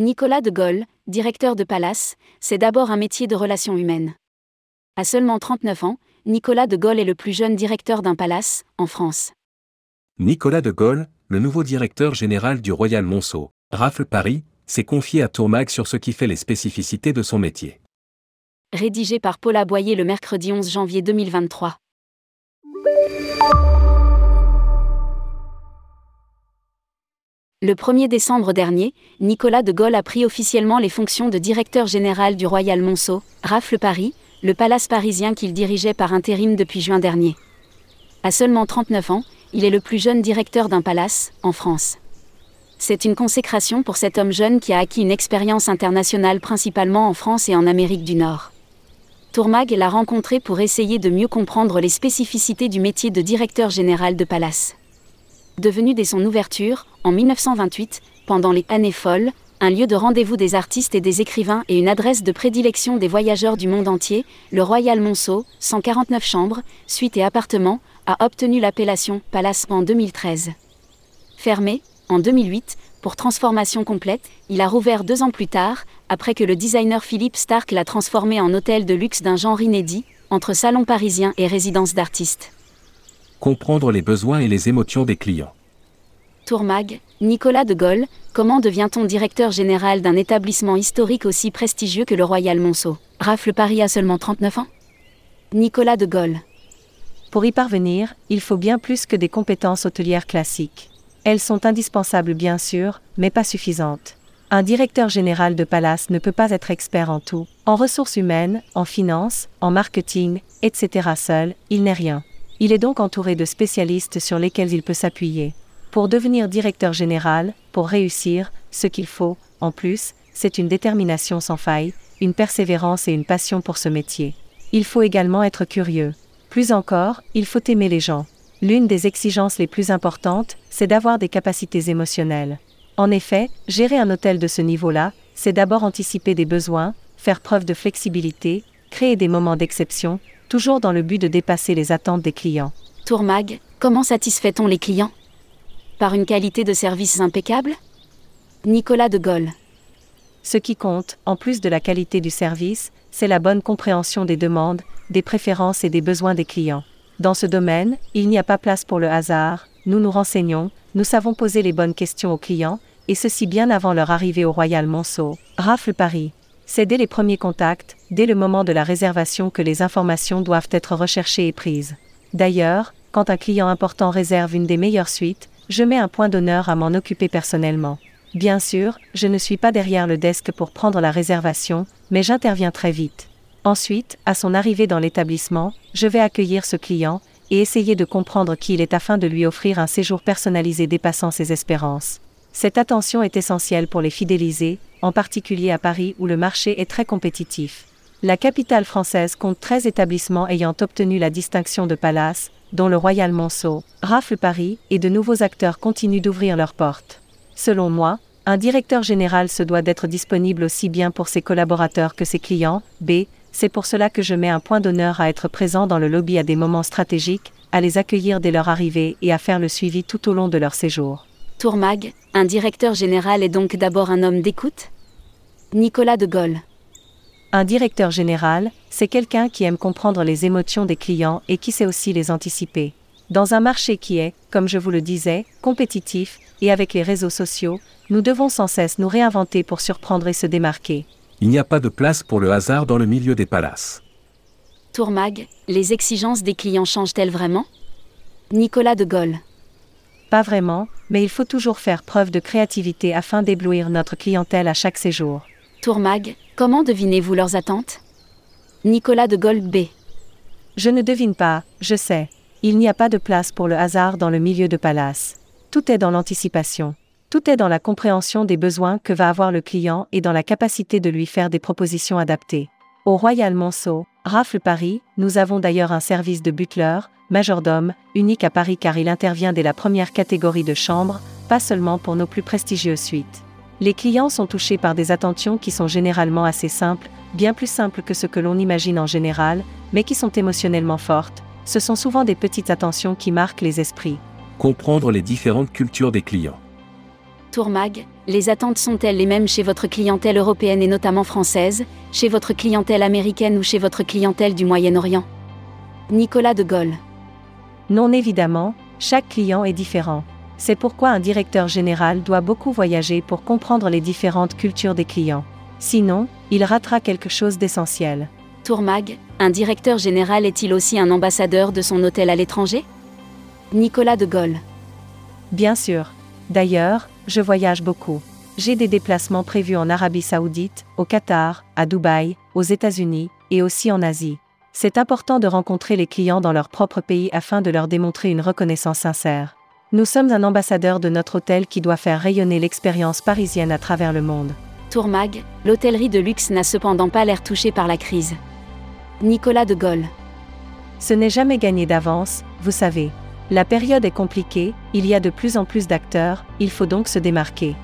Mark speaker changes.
Speaker 1: Nicolas de Gaulle, directeur de Palace, c'est d'abord un métier de relations humaines. À seulement 39 ans, Nicolas de Gaulle est le plus jeune directeur d'un palace, en France.
Speaker 2: Nicolas de Gaulle, le nouveau directeur général du Royal Monceau, Rafle Paris, s'est confié à Tourmag sur ce qui fait les spécificités de son métier.
Speaker 1: Rédigé par Paula Boyer le mercredi 11 janvier 2023. Le 1er décembre dernier, Nicolas de Gaulle a pris officiellement les fonctions de directeur général du Royal Monceau, Rafle Paris, le palace parisien qu'il dirigeait par intérim depuis juin dernier. À seulement 39 ans, il est le plus jeune directeur d'un palace, en France. C'est une consécration pour cet homme jeune qui a acquis une expérience internationale principalement en France et en Amérique du Nord. Tourmag l'a rencontré pour essayer de mieux comprendre les spécificités du métier de directeur général de palace devenu dès son ouverture, en 1928, pendant les années folles, un lieu de rendez-vous des artistes et des écrivains et une adresse de prédilection des voyageurs du monde entier, le Royal Monceau, 149 chambres, suites et appartements, a obtenu l'appellation Palace en 2013. Fermé, en 2008, pour transformation complète, il a rouvert deux ans plus tard, après que le designer Philippe Stark l'a transformé en hôtel de luxe d'un genre inédit, entre salon parisien et résidence d'artistes
Speaker 2: comprendre les besoins et les émotions des clients.
Speaker 1: Tourmag, Nicolas de Gaulle, comment devient-on directeur général d'un établissement historique aussi prestigieux que le Royal Monceau? Rafle Paris a seulement 39 ans? Nicolas de Gaulle.
Speaker 3: Pour y parvenir, il faut bien plus que des compétences hôtelières classiques. Elles sont indispensables bien sûr, mais pas suffisantes. Un directeur général de palace ne peut pas être expert en tout, en ressources humaines, en finance, en marketing, etc. Seul, il n'est rien. Il est donc entouré de spécialistes sur lesquels il peut s'appuyer. Pour devenir directeur général, pour réussir, ce qu'il faut, en plus, c'est une détermination sans faille, une persévérance et une passion pour ce métier. Il faut également être curieux. Plus encore, il faut aimer les gens. L'une des exigences les plus importantes, c'est d'avoir des capacités émotionnelles. En effet, gérer un hôtel de ce niveau-là, c'est d'abord anticiper des besoins, faire preuve de flexibilité, créer des moments d'exception, toujours dans le but de dépasser les attentes des clients.
Speaker 1: Tourmag, comment satisfait-on les clients? Par une qualité de service impeccable? Nicolas de Gaulle.
Speaker 3: Ce qui compte, en plus de la qualité du service, c'est la bonne compréhension des demandes, des préférences et des besoins des clients. Dans ce domaine, il n'y a pas place pour le hasard, nous nous renseignons, nous savons poser les bonnes questions aux clients, et ceci bien avant leur arrivée au Royal Monceau. Rafle Paris. C'est dès les premiers contacts, dès le moment de la réservation que les informations doivent être recherchées et prises. D'ailleurs, quand un client important réserve une des meilleures suites, je mets un point d'honneur à m'en occuper personnellement. Bien sûr, je ne suis pas derrière le desk pour prendre la réservation, mais j'interviens très vite. Ensuite, à son arrivée dans l'établissement, je vais accueillir ce client et essayer de comprendre qui il est afin de lui offrir un séjour personnalisé dépassant ses espérances. Cette attention est essentielle pour les fidéliser, en particulier à Paris où le marché est très compétitif. La capitale française compte 13 établissements ayant obtenu la distinction de Palace, dont le Royal Monceau, Rafle Paris, et de nouveaux acteurs continuent d'ouvrir leurs portes. Selon moi, un directeur général se doit d'être disponible aussi bien pour ses collaborateurs que ses clients. B. C'est pour cela que je mets un point d'honneur à être présent dans le lobby à des moments stratégiques, à les accueillir dès leur arrivée et à faire le suivi tout au long de leur séjour.
Speaker 1: Tourmag, un directeur général est donc d'abord un homme d'écoute? Nicolas de Gaulle.
Speaker 3: Un directeur général, c'est quelqu'un qui aime comprendre les émotions des clients et qui sait aussi les anticiper. Dans un marché qui est, comme je vous le disais, compétitif, et avec les réseaux sociaux, nous devons sans cesse nous réinventer pour surprendre et se démarquer.
Speaker 2: Il n'y a pas de place pour le hasard dans le milieu des palaces.
Speaker 1: Tourmag, les exigences des clients changent-elles vraiment? Nicolas de Gaulle.
Speaker 3: Pas vraiment, mais il faut toujours faire preuve de créativité afin d'éblouir notre clientèle à chaque séjour.
Speaker 1: Tourmag, comment devinez-vous leurs attentes? Nicolas de Gaulle B.
Speaker 3: Je ne devine pas, je sais. Il n'y a pas de place pour le hasard dans le milieu de palace. Tout est dans l'anticipation. Tout est dans la compréhension des besoins que va avoir le client et dans la capacité de lui faire des propositions adaptées. Au Royal Monceau, Rafle Paris, nous avons d'ailleurs un service de butler, majordome, unique à Paris car il intervient dès la première catégorie de chambres, pas seulement pour nos plus prestigieuses suites. Les clients sont touchés par des attentions qui sont généralement assez simples, bien plus simples que ce que l'on imagine en général, mais qui sont émotionnellement fortes. Ce sont souvent des petites attentions qui marquent les esprits.
Speaker 2: Comprendre les différentes cultures des clients.
Speaker 1: Tourmag, Les attentes sont-elles les mêmes chez votre clientèle européenne et notamment française, chez votre clientèle américaine ou chez votre clientèle du Moyen-Orient? Nicolas de Gaulle.
Speaker 3: Non évidemment, chaque client est différent. C'est pourquoi un directeur général doit beaucoup voyager pour comprendre les différentes cultures des clients. Sinon, il ratera quelque chose d'essentiel.
Speaker 1: Tourmag, un directeur général est-il aussi un ambassadeur de son hôtel à l'étranger? Nicolas de Gaulle.
Speaker 3: Bien sûr. D'ailleurs, je voyage beaucoup. J'ai des déplacements prévus en Arabie Saoudite, au Qatar, à Dubaï, aux États-Unis, et aussi en Asie. C'est important de rencontrer les clients dans leur propre pays afin de leur démontrer une reconnaissance sincère. Nous sommes un ambassadeur de notre hôtel qui doit faire rayonner l'expérience parisienne à travers le monde.
Speaker 1: Tourmag, l'hôtellerie de luxe n'a cependant pas l'air touchée par la crise. Nicolas de Gaulle.
Speaker 3: Ce n'est jamais gagné d'avance, vous savez. La période est compliquée, il y a de plus en plus d'acteurs, il faut donc se démarquer.